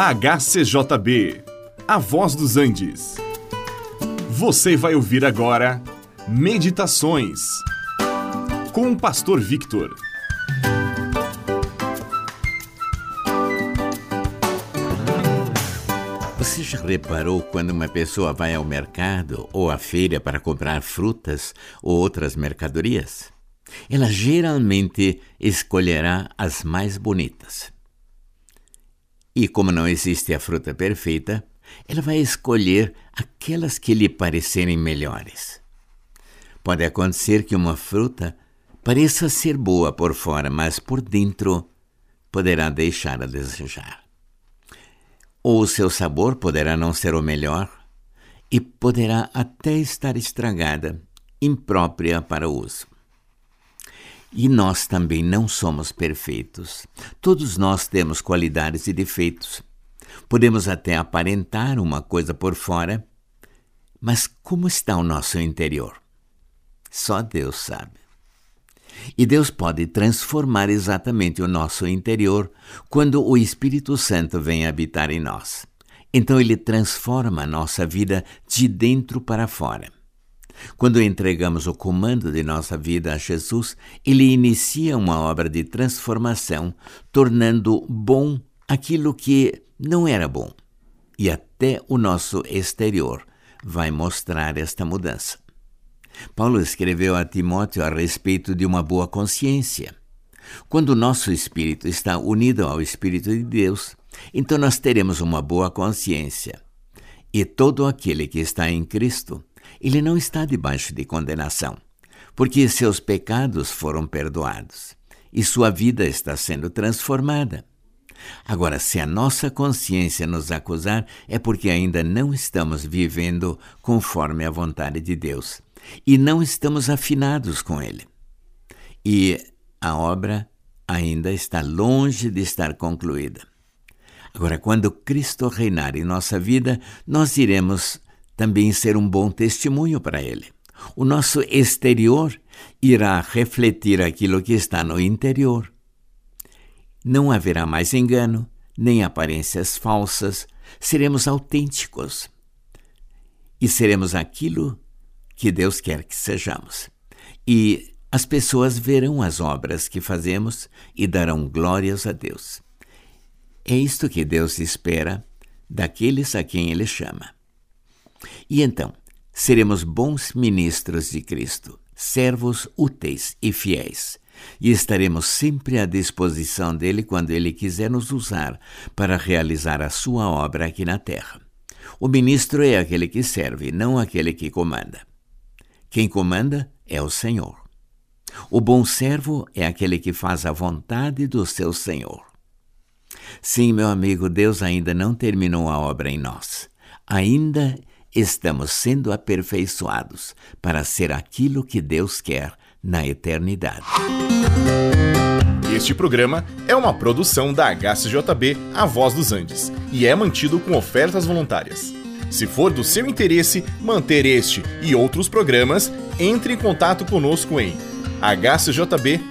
HCJB, A Voz dos Andes. Você vai ouvir agora Meditações com o Pastor Victor. Você já reparou quando uma pessoa vai ao mercado ou à feira para comprar frutas ou outras mercadorias? Ela geralmente escolherá as mais bonitas. E como não existe a fruta perfeita, ela vai escolher aquelas que lhe parecerem melhores. Pode acontecer que uma fruta pareça ser boa por fora, mas por dentro poderá deixar a desejar. Ou seu sabor poderá não ser o melhor e poderá até estar estragada, imprópria para uso. E nós também não somos perfeitos. Todos nós temos qualidades e defeitos. Podemos até aparentar uma coisa por fora, mas como está o nosso interior? Só Deus sabe. E Deus pode transformar exatamente o nosso interior quando o Espírito Santo vem habitar em nós. Então ele transforma a nossa vida de dentro para fora. Quando entregamos o comando de nossa vida a Jesus, ele inicia uma obra de transformação, tornando bom aquilo que não era bom. E até o nosso exterior vai mostrar esta mudança. Paulo escreveu a Timóteo a respeito de uma boa consciência. Quando o nosso espírito está unido ao Espírito de Deus, então nós teremos uma boa consciência. E todo aquele que está em Cristo ele não está debaixo de condenação, porque seus pecados foram perdoados e sua vida está sendo transformada. Agora, se a nossa consciência nos acusar, é porque ainda não estamos vivendo conforme a vontade de Deus e não estamos afinados com Ele. E a obra ainda está longe de estar concluída. Agora, quando Cristo reinar em nossa vida, nós iremos também ser um bom testemunho para Ele. O nosso exterior irá refletir aquilo que está no interior. Não haverá mais engano, nem aparências falsas, seremos autênticos e seremos aquilo que Deus quer que sejamos. E as pessoas verão as obras que fazemos e darão glórias a Deus. É isto que Deus espera daqueles a quem Ele chama. E então, seremos bons ministros de Cristo, servos úteis e fiéis, e estaremos sempre à disposição dele quando ele quiser nos usar para realizar a sua obra aqui na terra. O ministro é aquele que serve, não aquele que comanda. Quem comanda é o Senhor. O bom servo é aquele que faz a vontade do seu Senhor. Sim, meu amigo, Deus ainda não terminou a obra em nós. Ainda estamos sendo aperfeiçoados para ser aquilo que Deus quer na eternidade. Este programa é uma produção da HCJB A Voz dos Andes e é mantido com ofertas voluntárias. Se for do seu interesse manter este e outros programas, entre em contato conosco em hcjb.com.br.